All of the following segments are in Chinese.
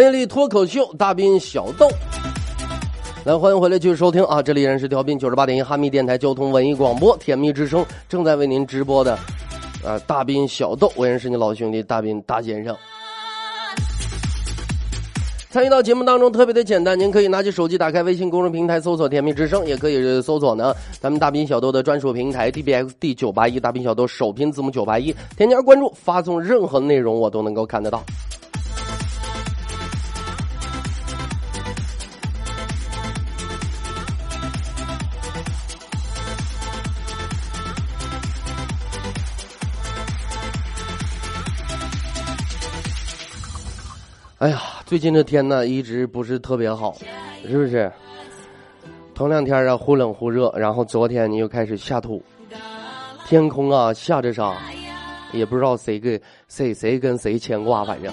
魅力脱口秀，大斌小豆。来，欢迎回来继续收听啊！这里依然是调频九十八点一哈密电台交通文艺广播，甜蜜之声正在为您直播的，啊，大斌小豆，我也是你老兄弟大斌大先生。参与到节目当中特别的简单，您可以拿起手机打开微信公众平台搜索“甜蜜之声”，也可以搜索呢咱们大斌小豆的专属平台 dbxd 九八一大斌小豆首拼字母九八一，添加关注，发送任何内容我都能够看得到。哎呀，最近这天呢一直不是特别好，是不是？头两天啊忽冷忽热，然后昨天你又开始下土，天空啊下着沙，也不知道谁跟谁谁跟谁牵挂，反正，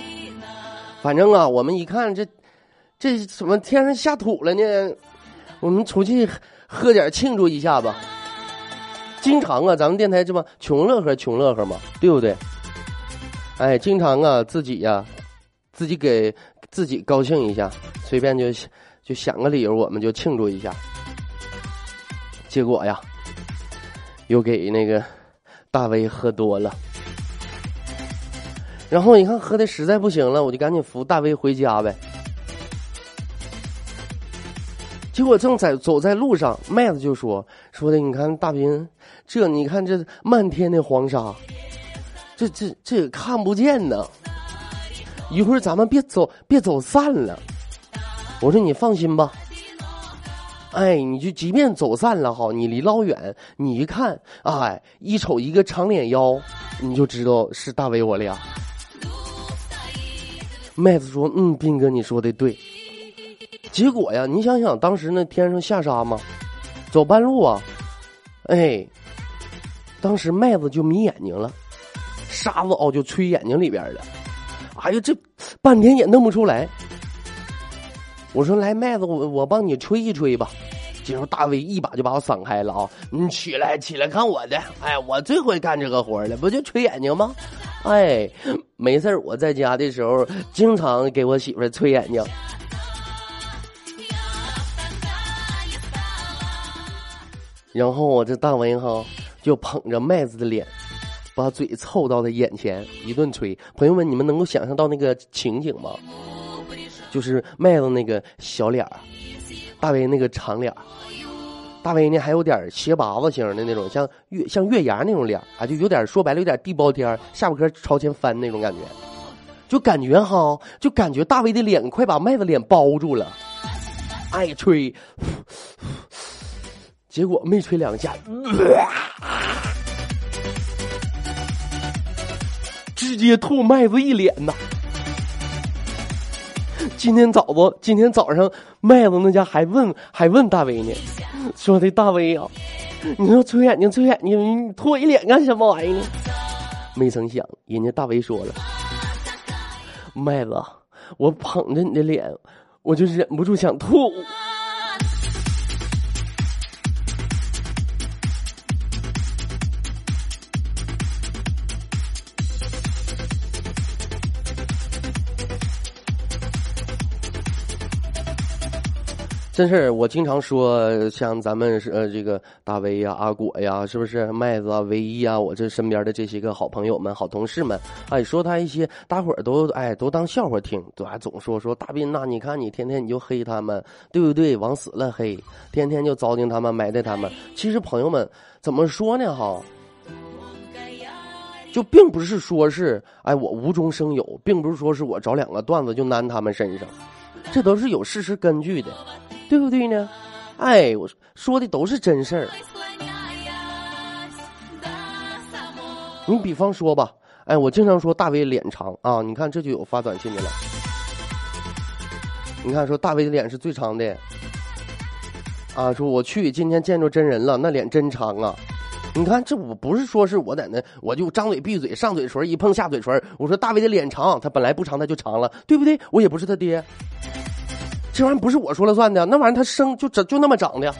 反正啊，我们一看这这怎么天上下土了呢？我们出去喝点庆祝一下吧。经常啊，咱们电台这么穷乐呵穷乐呵嘛，对不对？哎，经常啊自己呀。自己给自己高兴一下，随便就就想个理由，我们就庆祝一下。结果呀，又给那个大威喝多了，然后你看喝的实在不行了，我就赶紧扶大威回家呗。结果正在走在路上，麦子就说说的，你看大兵，这你看这漫天的黄沙，这这这也看不见呢。一会儿咱们别走，别走散了。我说你放心吧。哎，你就即便走散了哈，你离老远，你一看，哎，一瞅一个长脸妖，你就知道是大伟我俩。麦子说：“嗯，斌哥，你说的对。”结果呀，你想想，当时那天上下沙嘛，走半路啊，哎，当时麦子就迷眼睛了，沙子哦就吹眼睛里边了。哎呀，这半天也弄不出来。我说来麦子，我我帮你吹一吹吧。结果大威一把就把我闪开了啊！你起来起来看我的，哎，我最会干这个活了，不就吹眼睛吗？哎，没事我在家的时候经常给我媳妇吹眼睛。然后我这大威哈就捧着麦子的脸。把嘴凑到他眼前一顿吹，朋友们，你们能够想象到那个情景吗？就是麦子那个小脸儿，大威那个长脸儿，大威呢还有点斜拔子型的那种，像月像月牙那种脸啊，就有点说白了有点地包天下巴颏朝前翻那种感觉，就感觉哈，就感觉大威的脸快把麦子脸包住了，爱吹，结果没吹两下。直接吐麦子一脸呐！今天早不？今天早上麦子那家还问还问大威呢，说的大威啊，你说吹眼睛吹眼睛，你吐我一脸干什么玩意呢？没成想，人家大威说了，麦子，我捧着你的脸，我就忍不住想吐。真是，我经常说，像咱们是呃这个大威呀、阿果呀，是不是麦子啊、唯一啊，我这身边的这些个好朋友们、好同事们，哎，说他一些，大伙儿都哎都当笑话听，都还总说说大斌呐，你看你天天你就黑他们，对不对？往死了黑，天天就糟践他们、埋汰他们。其实朋友们怎么说呢？哈，就并不是说是哎我无中生有，并不是说是我找两个段子就难他们身上，这都是有事实根据的。对不对呢？哎，我说的都是真事儿。你比方说吧，哎，我经常说大威脸长啊，你看这就有发短信的了。你看说大威的脸是最长的，啊，说我去今天见着真人了，那脸真长啊。你看这我不是说是我在那，我就张嘴闭嘴，上嘴唇一碰下嘴唇，我说大威的脸长，他本来不长他就长了，对不对？我也不是他爹，这玩意儿不是我说了算的，那玩意儿他生就长就那么长的，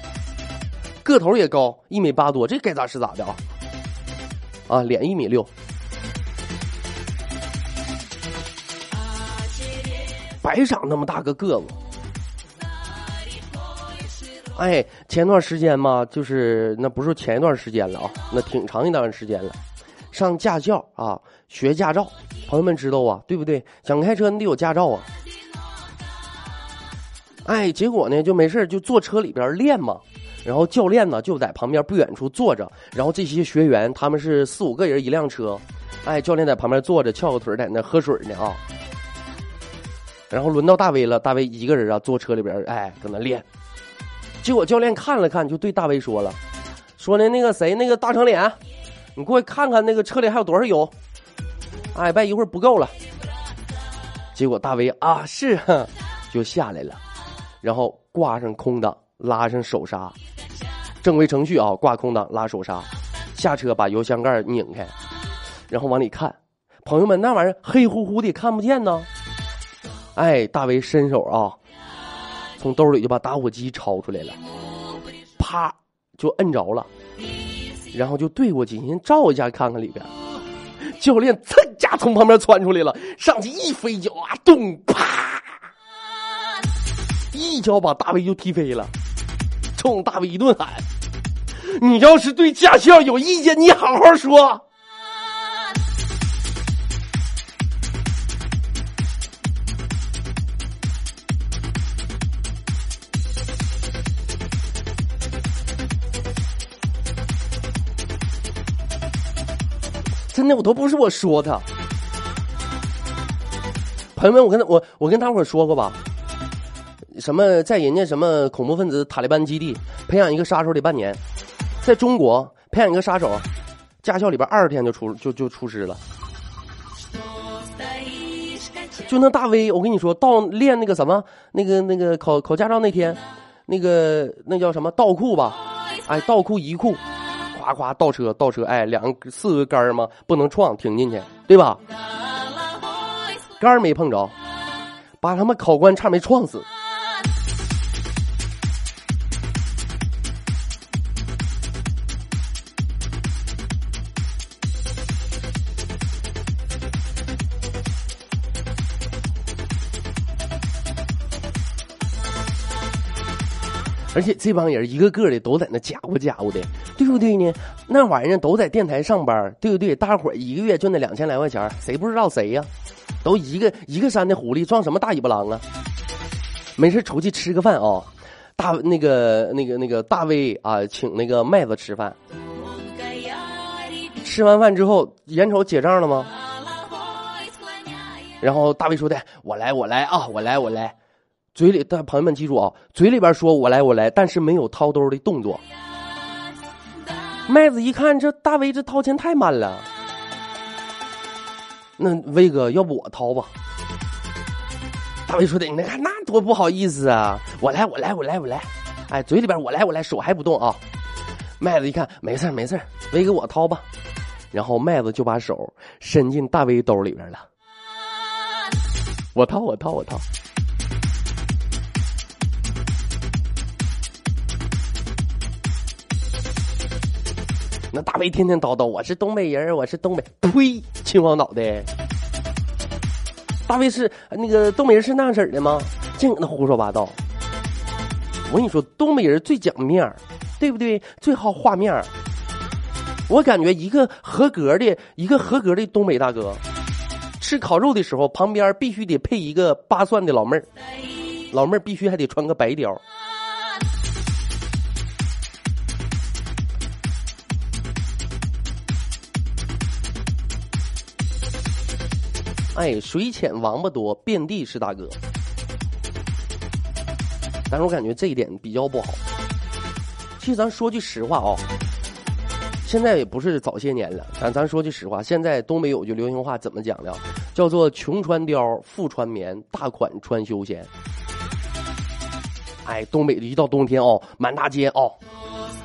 个头也高，一米八多，这该咋是咋的啊？啊，脸一米六。白长那么大个个子，哎，前段时间嘛，就是那不是前一段时间了啊，那挺长一段时间了。上驾校啊，学驾照，朋友们知道啊，对不对？想开车你得有驾照啊。哎，结果呢，就没事就坐车里边练嘛，然后教练呢就在旁边不远处坐着，然后这些学员他们是四五个人一辆车，哎，教练在旁边坐着翘个腿在那喝水呢啊。然后轮到大威了，大威一个人啊，坐车里边，哎，搁那练。结果教练看了看，就对大威说了：“说呢，那个谁，那个大长脸，你过去看看那个车里还有多少油？哎，别一会儿不够了。”结果大威啊，是，就下来了，然后挂上空挡，拉上手刹，正规程序啊，挂空挡，拉手刹，下车把油箱盖拧开，然后往里看，朋友们，那玩意儿黑乎乎的，看不见呢。哎，大威伸手啊，从兜里就把打火机抄出来了，啪就摁着了，然后就对过去先照一下看看里边。教练噌家从旁边窜出来了，上去一飞脚啊，咚啪，一脚把大威就踢飞了，冲大威一顿喊：“你要是对驾校有意见，你好好说。”真的，我都不是我说的。朋友们，我跟他我我跟大伙说过吧，什么在人家什么恐怖分子塔利班基地培养一个杀手得半年，在中国培养一个杀手，驾校里边二十天就出就就出师了。就那大威，我跟你说到练那个什么那个那个考考驾照那天，那个那叫什么倒库吧，哎，倒库一库。夸夸倒车倒车，哎，两四个杆儿嘛，不能撞，停进去，对吧？杆儿没碰着，把他们考官差没撞死。而且这帮人一个个的都在那家伙家伙的，对不对呢？那玩意儿都在电台上班，对不对？大伙一个月就那两千来块钱，谁不知道谁呀？都一个一个山的狐狸撞什么大尾巴狼啊？没事出去吃个饭啊，大那个那个那个大威啊，请那个麦子吃饭。吃完饭之后，眼瞅结账了吗？然后大威说的：“我来，我来啊，我来，我来。”嘴里，但朋友们记住啊，嘴里边说我来我来，但是没有掏兜的动作。麦子一看这大威这掏钱太慢了，那威哥要不我掏吧？大威说的，你看那多不好意思啊！我来我来我来我来，哎，嘴里边我来我来，手还不动啊。麦子一看没事没事威哥我掏吧，然后麦子就把手伸进大威兜里边了，我掏我掏我掏。那大威天天叨叨，我是东北人，我是东北，呸，秦皇岛的。大卫是那个东北人是那样式的吗？净搁那胡说八道。我跟你说，东北人最讲面儿，对不对？最好画面儿。我感觉一个合格的，一个合格的东北大哥，吃烤肉的时候旁边必须得配一个扒蒜的老妹儿，老妹儿必须还得穿个白貂。哎，水浅王八多，遍地是大哥。但是我感觉这一点比较不好。其实咱说句实话啊，现在也不是早些年了，咱咱说句实话，现在东北有句流行话怎么讲的？叫做“穷穿貂，富穿棉，大款穿休闲”。哎，东北的一到冬天哦，满大街哦，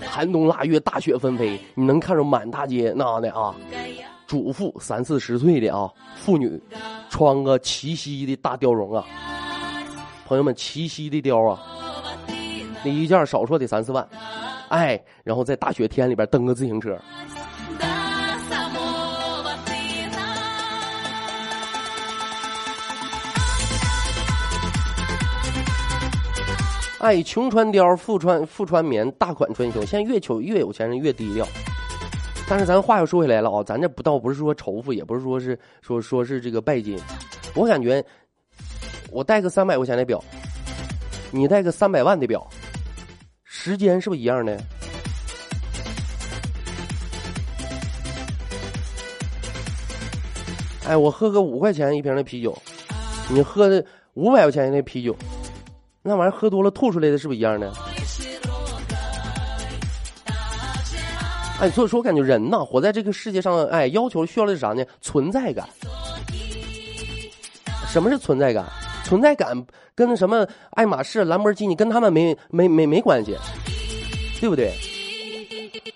寒冬腊月，大雪纷飞，你能看着满大街那样的啊，主妇三四十岁的啊，妇女穿个齐膝的大貂绒啊，朋友们，齐膝的貂啊，那一件少说得三四万，哎，然后在大雪天里边蹬个自行车。哎，穷穿貂，富穿富穿棉，大款穿休。现在越穷越有钱人越低调。但是咱话又说回来了啊，咱这不倒不是说仇富，也不是说是说说是这个拜金。我感觉，我带个三百块钱的表，你带个三百万的表，时间是不是一样的？哎，我喝个五块钱一瓶的啤酒，你喝的五百块钱的啤酒。那玩意儿喝多了吐出来的是不是一样的？哎，所以说我感觉人呐，活在这个世界上，哎，要求需要的是啥呢？存在感。什么是存在感？存在感跟什么爱马仕、兰博基尼跟他们没没没没关系，对不对？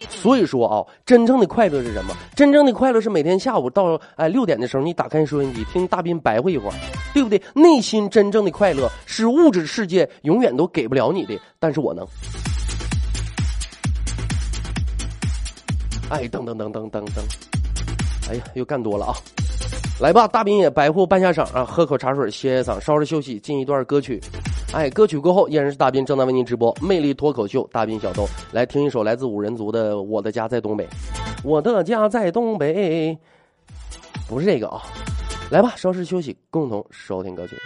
所以说啊，真正的快乐是什么？真正的快乐是每天下午到哎六点的时候，你打开收音机听大斌白话一会儿，对不对？内心真正的快乐是物质世界永远都给不了你的，但是我能。哎，噔噔噔噔噔噔，哎呀，又干多了啊！来吧，大兵也白户半下场啊，喝口茶水歇歇嗓，稍事休息，进一段歌曲。哎，歌曲过后依然是大兵正在为您直播《魅力脱口秀》，大兵小豆来听一首来自五人族的《我的家在东北》，我的家在东北，不是这个啊，来吧，稍事休息，共同收听歌曲。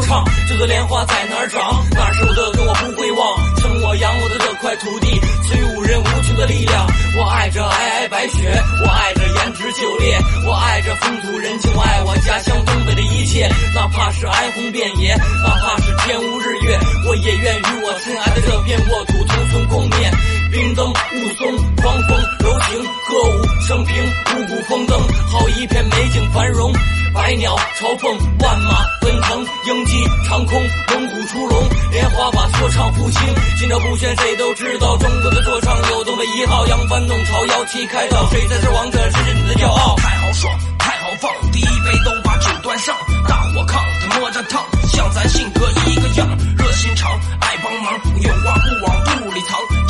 唱，这个莲花在哪儿长？那是我的根，我不会忘。生我养我的这块土地，赐予无人无穷的力量。我爱这皑皑白雪，我爱这胭脂酒烈，我爱这风土人情，我爱我家乡东北的一切。哪怕是哀鸿遍野，哪怕是天无日月，我也愿与我亲爱的这片沃土同存共灭。冰灯雾凇，狂风柔情，歌舞升平，五谷丰登，好一片美景繁荣。百鸟朝凤，万马奔腾，鹰击长空，猛虎出笼，莲花把说唱复兴。心照不宣，谁都知道，中国的说唱有东北一号，扬帆弄潮，摇旗开道，谁才是王者，谁是你的骄傲？太豪爽，太豪放，第一杯都把酒端上，大火炕，他摸着烫，像咱性格一个样，热心肠，爱帮忙，有话不往，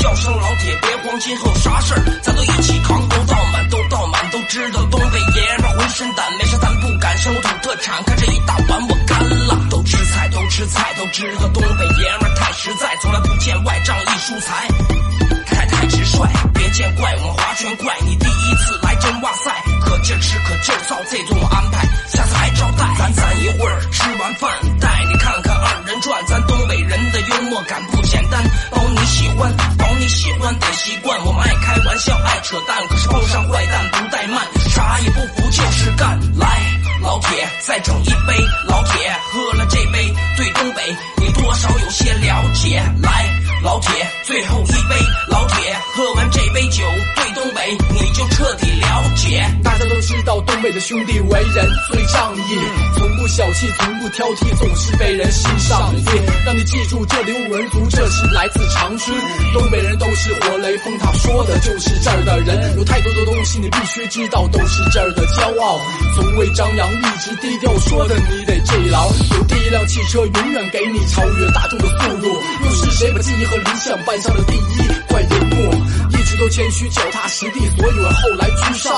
叫声老铁别慌，今后啥事儿咱都一起扛，都倒满，都倒满，都知道东北爷们浑身胆，没事咱不敢。生土特产，看这一大碗我干了。都吃菜，都吃菜，都知道东北爷们太实在，从来不见外仗义疏财，太太直率。别见怪，我们划拳怪你第一次来真哇塞，可劲吃可劲造，这顿我安排，下次还招待。咱攒一会儿，吃完饭带你看看二人转，咱东北人的幽默感不简单，包你喜欢，包你喜欢得习惯。我们爱开玩笑，爱扯淡，可是碰上坏蛋不怠慢，啥也不服就是干，来。老铁，再整一杯。老铁，老铁，最后一杯。老铁，喝完这杯酒，家都知道，东北的兄弟为人最仗义，从不小气，从不挑剔，总是被人欣赏。让你记住，这里五人族，这是来自长春。东北人都是活雷锋他，说的就是这儿的人。有太多的东东西你必须知道，都是这儿的骄傲。从未张扬，一直低调，说的你得记牢。有第一辆汽车，永远给你超越大众的速度。又是谁把记忆和理想搬上了第一块银幕？都谦虚，脚踏实地，所以后来居上。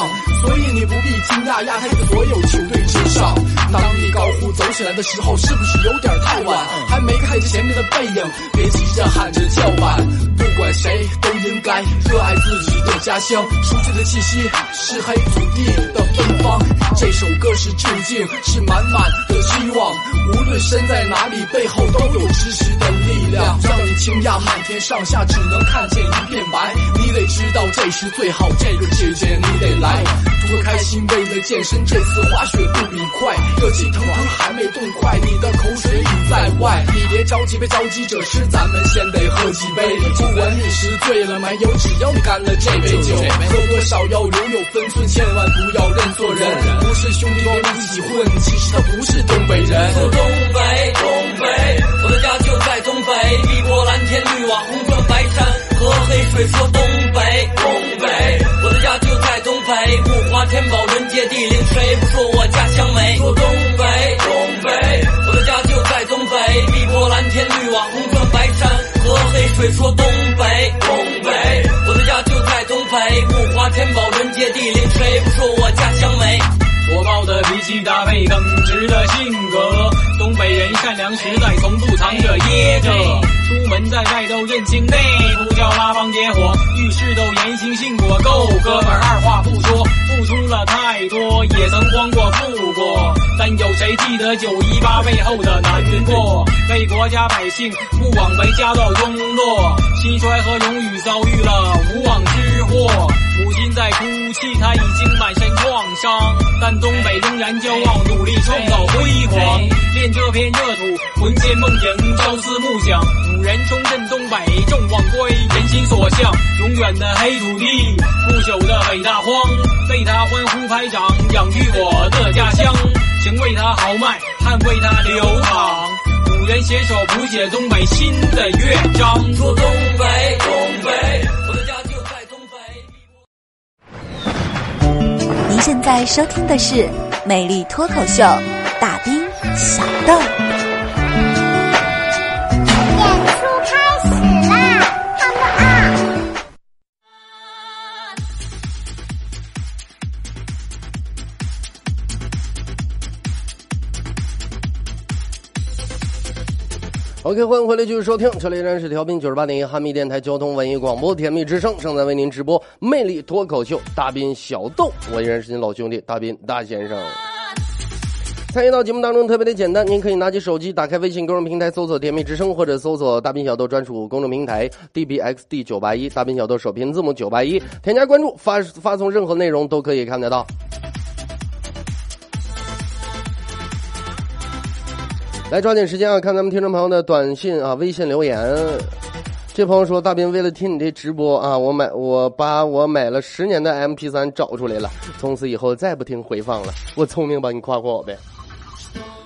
所以你不必惊讶，亚太的所有球队之上。当你高呼走起来的时候，是不是有点太晚？还没看见前面的背影，别急着喊着叫板。不管谁都应该热爱自己的家乡，熟悉的气息是黑土地的芬芳。这首歌是致敬，是满满的希望。无论身在哪里，背后都有支持的力量，让你惊讶满天上下只能看见一片白。你得知道这是最好，这个季节你得来。图个开心，为了健身，这次滑雪不比快，热气腾腾还没冻快，你的口水已在外。你别着急，别着急，这事咱们先得喝几杯。不管你是醉了没有，只要你干了这杯酒，喝多少要留有分寸，千万不要认错人。不是兄弟别一起混，其实他不是东北人。东北，东北，我的家就在东北，碧波蓝天，绿瓦红砖白山和黑水。说东北，东北，我的家就在东北，物华天宝，人杰地灵，谁不说我家乡美？说东北，东北，我的家就在东北，碧波蓝天，绿瓦红砖白山和黑水。说东北，东北，我的家就在东北，物华天宝，人杰地灵，谁不说我家乡美？火爆的脾气搭配耿直的性格，人善良实在，从不藏着掖着。出门在外都认清内不叫拉帮结伙，遇事都言行信果，够哥们二话不说，付出了太多，也曾慌过富过，但有谁记得九一八背后的难过？为国家百姓不枉为家道中落，兴衰和荣誉遭遇了无妄之祸。母亲在哭气他已经满身创伤，但东北仍然骄傲，努力创造辉煌。练这片热土，魂牵梦萦，朝思暮想。五人重振东北，众望归，人心所向。永远的黑土地，不朽的北大荒，为他欢呼拍掌，养育我的家乡。请为他豪迈，捍卫他流淌。五人携手谱写东北新的乐章。说东北，东，现在收听的是《美丽脱口秀》，大兵小豆。OK，欢迎回来继续收听，这里依然是调频九十八点一哈密电台交通文艺广播甜蜜之声，正在为您直播魅力脱口秀大斌小豆，我依然是您老兄弟大斌大先生。参与到节目当中特别的简单，您可以拿起手机，打开微信公众平台，搜索“甜蜜之声”或者搜索“大斌小豆”专属公众平台 “dbxd 九八一”，大斌小豆首拼字母九八一，添加关注，发发送任何内容都可以看得到。来抓紧时间啊，看咱们听众朋友的短信啊、微信留言。这朋友说：“大斌，为了听你这直播啊，我买我把我买了十年的 MP 3找出来了，从此以后再不听回放了。我聪明吧？你夸夸我呗。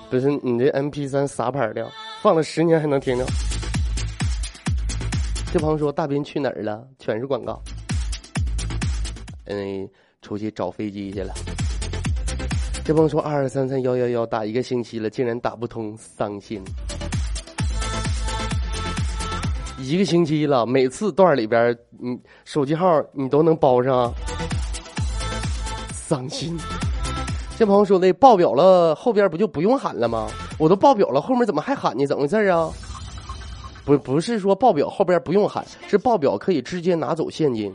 不是你这 MP 3啥牌的？放了十年还能听着？”这朋友说：“大斌去哪儿了？全是广告。”嗯，出去找飞机去了。这朋友说：“二二三三幺幺幺打一个星期了，竟然打不通，伤心。”一个星期了，每次段里边，你手机号你都能包上，伤心。这朋友说的报表了，后边不就不用喊了吗？我都报表了，后面怎么还喊呢？怎么回事啊？不，不是说报表后边不用喊，是报表可以直接拿走现金。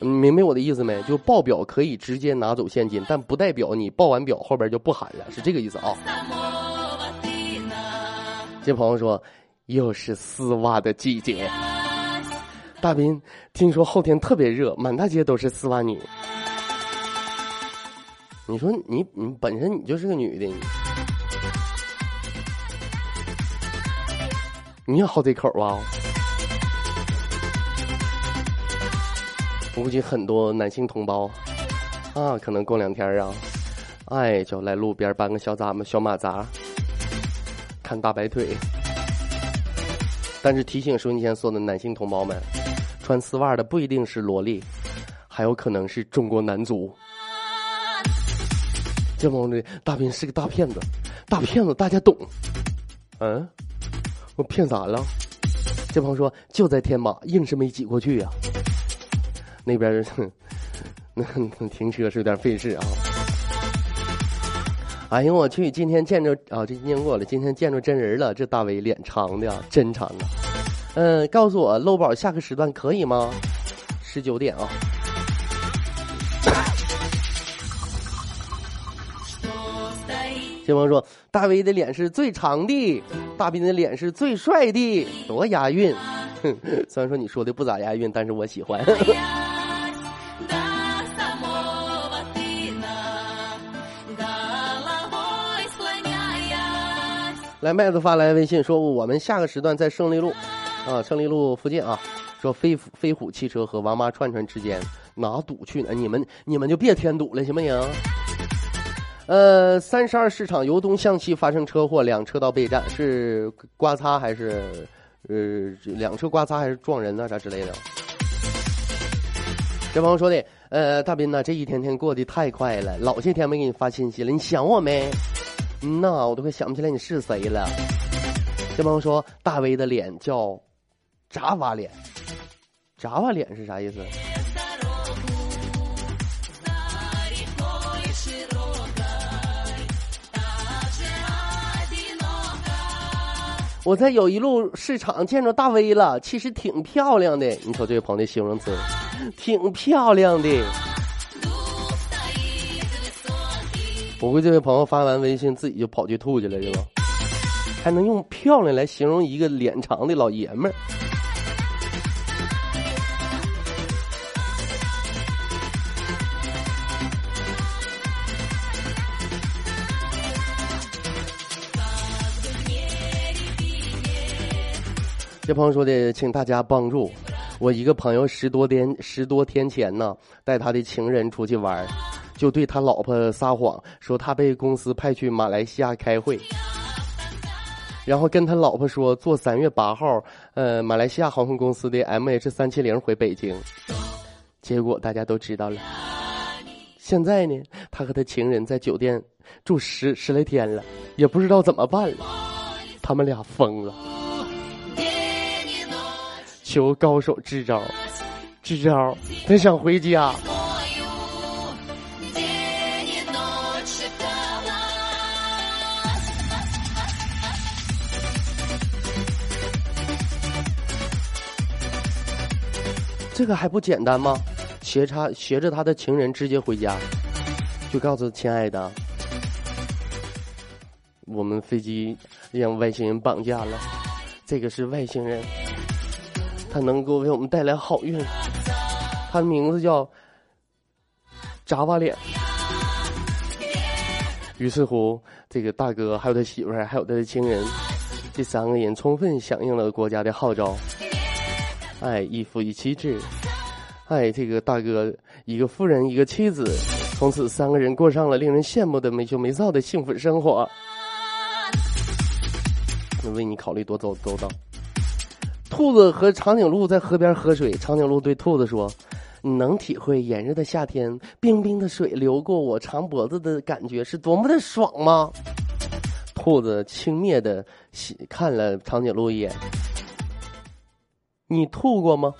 你明白我的意思没？就报表可以直接拿走现金，但不代表你报完表后边就不喊了，是这个意思啊。这朋友说，又是丝袜的季节。大斌，听说后天特别热，满大街都是丝袜女。你说你你本身你就是个女的，你你也好这口啊？估计很多男性同胞啊，可能过两天啊，哎，就来路边搬个小咱们小马扎，看大白腿。但是提醒收音机前所有的男性同胞们，穿丝袜的不一定是萝莉，还有可能是中国男足。这帮的大兵是个大骗子，大骗子大家懂。嗯，我骗咋了？这帮说就在天马，硬是没挤过去呀。那边 那停车是有点费事啊。哎呦我去！今天见着啊，这今天过了，今天见着真人了。这大伟脸长的真长啊。嗯，告诉我，漏宝下个时段可以吗？十九点啊。金鹏说：“大威的脸是最长的，大斌的脸是最帅的，多押韵。虽然说你说的不咋押韵，但是我喜欢。来，麦子发来微信说，我们下个时段在胜利路，啊，胜利路附近啊，说飞飞虎汽车和王妈串串之间哪堵去呢？你们你们就别添堵了，行不行？”呃，三十二市场由东向西发生车祸，两车道备战，是刮擦还是呃两车刮擦还是撞人啊啥之类的？这朋友说的，呃，大斌呐，这一天天过得太快了，老些天没给你发信息了，你想我没？嗯呐，我都快想不起来你是谁了。这朋友说，大威的脸叫炸瓦脸，炸瓦脸是啥意思？我在友谊路市场见着大威了，其实挺漂亮的。你瞅这位朋友的形容词，挺漂亮的。我估计这位朋友发完微信自己就跑去吐去了，是吧？还能用漂亮来形容一个脸长的老爷们儿？这朋友说的，请大家帮助我一个朋友，十多天十多天前呢，带他的情人出去玩儿，就对他老婆撒谎，说他被公司派去马来西亚开会，然后跟他老婆说坐三月八号，呃，马来西亚航空公司的 MH 三七零回北京，结果大家都知道了。现在呢，他和他情人在酒店住十十来天了，也不知道怎么办了，他们俩疯了。求高手支招，支招！他想回家。这个还不简单吗？携他携着他的情人直接回家，就告诉亲爱的，我们飞机让外星人绑架了，这个是外星人。他能够为我们带来好运，他的名字叫炸瓦脸。于是乎，这个大哥还有他媳妇儿，还有他的情人，这三个人充分响应了国家的号召。哎，一夫一妻制。哎，这个大哥一个夫人，一个妻子，从此三个人过上了令人羡慕的没羞没臊的幸福生活。为你考虑多周周到。兔子和长颈鹿在河边喝水。长颈鹿对兔子说：“你能体会炎热的夏天，冰冰的水流过我长脖子的感觉是多么的爽吗？”兔子轻蔑的看了长颈鹿一眼：“你吐过吗？”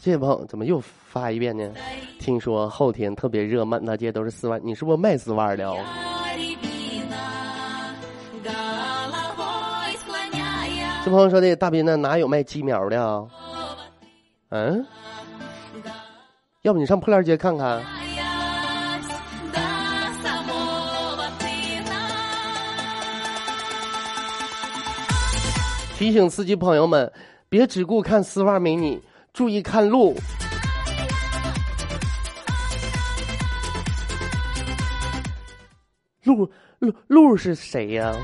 这朋友怎么又发一遍呢？听说后天特别热，满大街都是丝袜。你是不是卖丝袜的？这朋友说的，大斌那哪有卖鸡苗的？嗯？要不你上破烂街看看。提醒司机朋友们，别只顾看丝袜美女，注意看路。路路路是谁呀？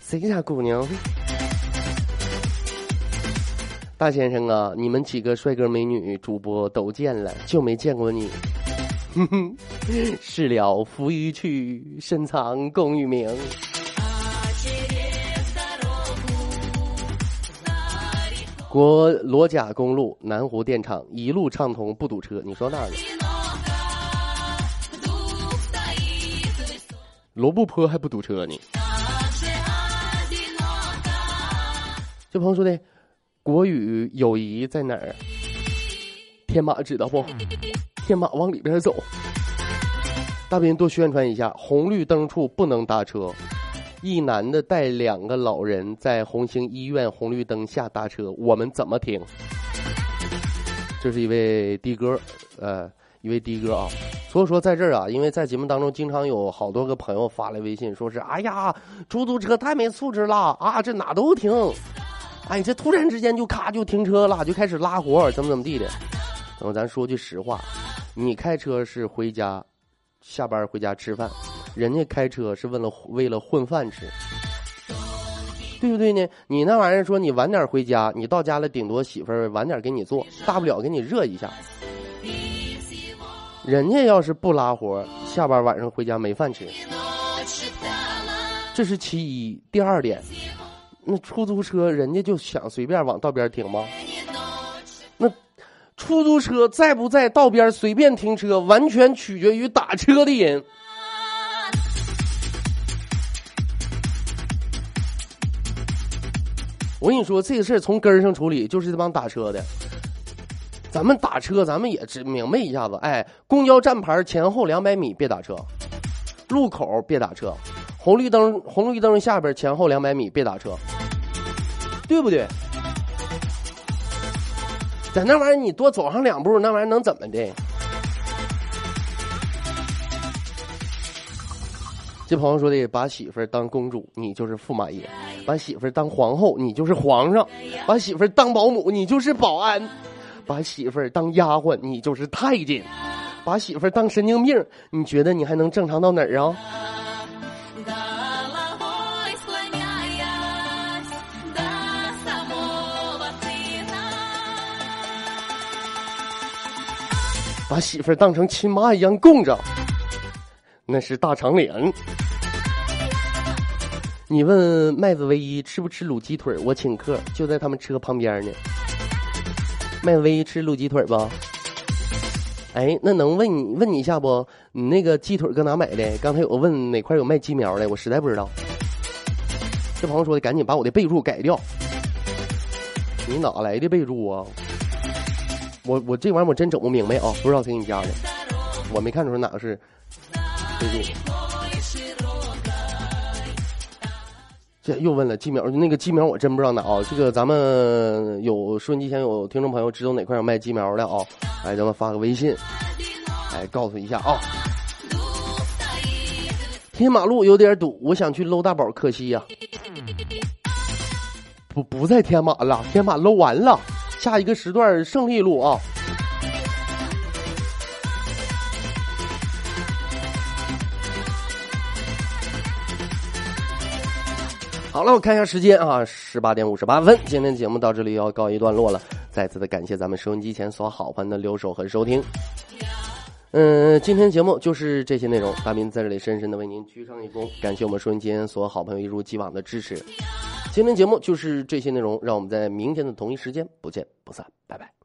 谁家姑娘？大先生啊，你们几个帅哥美女主播都见了，就没见过你。哼哼。事了拂衣去，深藏功与名。国罗甲公路南湖电厂一路畅通，不堵车。你说那儿？罗布泊还不堵车呢？这朋友说的，国语友谊在哪儿？天马知道不？天马往里边走。大兵多宣传一下，红绿灯处不能搭车。一男的带两个老人在红星医院红绿灯下搭车，我们怎么停？这是一位的哥，呃，一位的哥啊。所以说在这儿啊，因为在节目当中经常有好多个朋友发来微信，说是哎呀，出租车太没素质了啊，这哪都停，哎，这突然之间就咔就停车了，就开始拉活，怎么怎么地的。然后咱说句实话，你开车是回家，下班回家吃饭。人家开车是为了为了混饭吃，对不对呢？你那玩意儿说你晚点回家，你到家了顶多媳妇儿晚点给你做，大不了给你热一下。人家要是不拉活，下班晚上回家没饭吃，这是其一。第二点，那出租车人家就想随便往道边停吗？那出租车在不在道边随便停车，完全取决于打车的人。我跟你说，这个事儿从根儿上处理，就是这帮打车的。咱们打车，咱们也知明白一下子。哎，公交站牌前后两百米别打车，路口别打车，红绿灯红绿灯下边前后两百米别打车，对不对？在那玩意儿你多走上两步，那玩意儿能怎么的？这朋友说的，把媳妇儿当公主，你就是驸马爷；把媳妇儿当皇后，你就是皇上；把媳妇儿当保姆，你就是保安；把媳妇儿当丫鬟，你就是太监；把媳妇儿当神经病，你觉得你还能正常到哪儿啊？把媳妇儿当成亲妈一样供着。那是大长脸。你问麦子唯一吃不吃卤鸡腿？我请客，就在他们车旁边呢。麦子唯一吃卤鸡腿不？哎，那能问你问你一下不？你那个鸡腿搁哪买的？刚才有个问哪块有卖鸡苗的，我实在不知道。这朋友说的，赶紧把我的备注改掉。你哪来的备注啊？我我这玩意儿我真整不明白啊，不知道谁给你加的，我没看出来哪个是备注。这又问了鸡苗，那个鸡苗我真不知道哪啊。这个咱们有收音机前有听众朋友知道哪块有卖鸡苗的啊？来，咱们发个微信，来告诉一下啊。天马路有点堵，我想去搂大宝，可惜呀，不不在天马了，天马搂完了，下一个时段胜利路啊。好了，我看一下时间啊，十八点五十八分。今天节目到这里要告一段落了，再次的感谢咱们收音机前所好朋友的留守和收听。嗯，今天节目就是这些内容，大明在这里深深的为您鞠上一躬，感谢我们收音机前所有好朋友一如既往的支持。今天节目就是这些内容，让我们在明天的同一时间不见不散，拜拜。